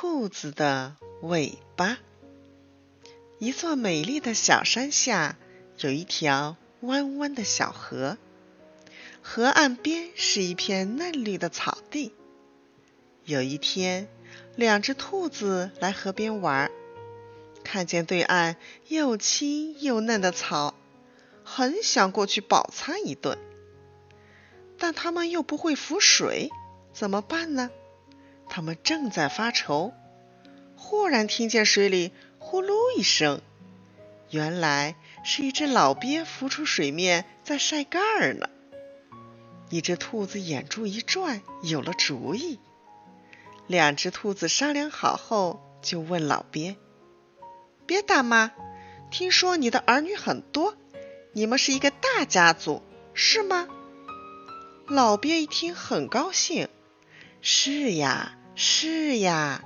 兔子的尾巴。一座美丽的小山下，有一条弯弯的小河，河岸边是一片嫩绿的草地。有一天，两只兔子来河边玩，看见对岸又青又嫩的草，很想过去饱餐一顿，但它们又不会浮水，怎么办呢？他们正在发愁，忽然听见水里呼噜一声，原来是一只老鳖浮出水面，在晒盖儿呢。一只兔子眼珠一转，有了主意。两只兔子商量好后，就问老鳖：“鳖大妈，听说你的儿女很多，你们是一个大家族，是吗？”老鳖一听，很高兴：“是呀。”是呀，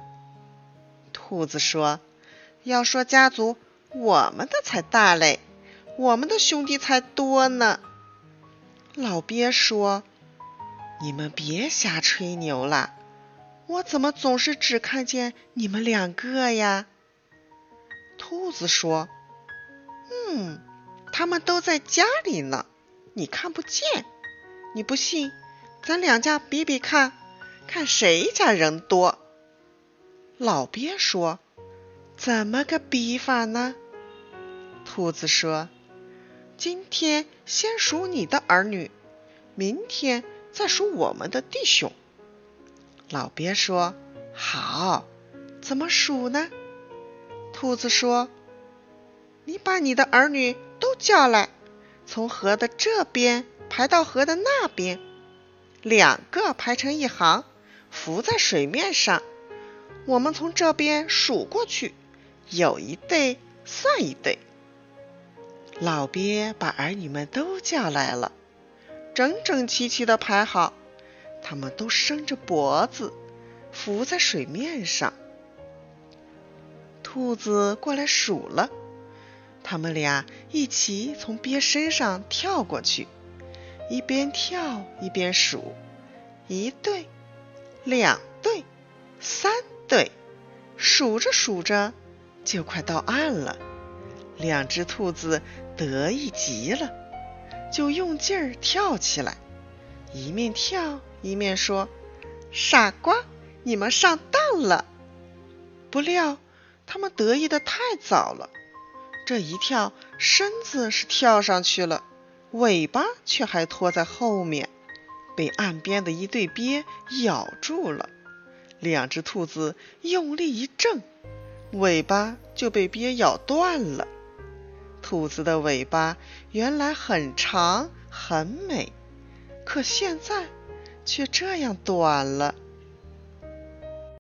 兔子说：“要说家族，我们的才大嘞，我们的兄弟才多呢。”老鳖说：“你们别瞎吹牛了，我怎么总是只看见你们两个呀？”兔子说：“嗯，他们都在家里呢，你看不见。你不信，咱两家比比看。”看谁家人多？老鳖说：“怎么个比法呢？”兔子说：“今天先数你的儿女，明天再数我们的弟兄。”老鳖说：“好，怎么数呢？”兔子说：“你把你的儿女都叫来，从河的这边排到河的那边，两个排成一行。”浮在水面上，我们从这边数过去，有一对算一对。老鳖把儿女们都叫来了，整整齐齐的排好，他们都伸着脖子，浮在水面上。兔子过来数了，他们俩一起从鳖身上跳过去，一边跳一边数，一对。两对，三对，数着数着就快到岸了。两只兔子得意极了，就用劲儿跳起来，一面跳一面说：“傻瓜，你们上当了！”不料他们得意的太早了，这一跳身子是跳上去了，尾巴却还拖在后面。被岸边的一对鳖咬住了，两只兔子用力一挣，尾巴就被鳖咬断了。兔子的尾巴原来很长很美，可现在却这样短了。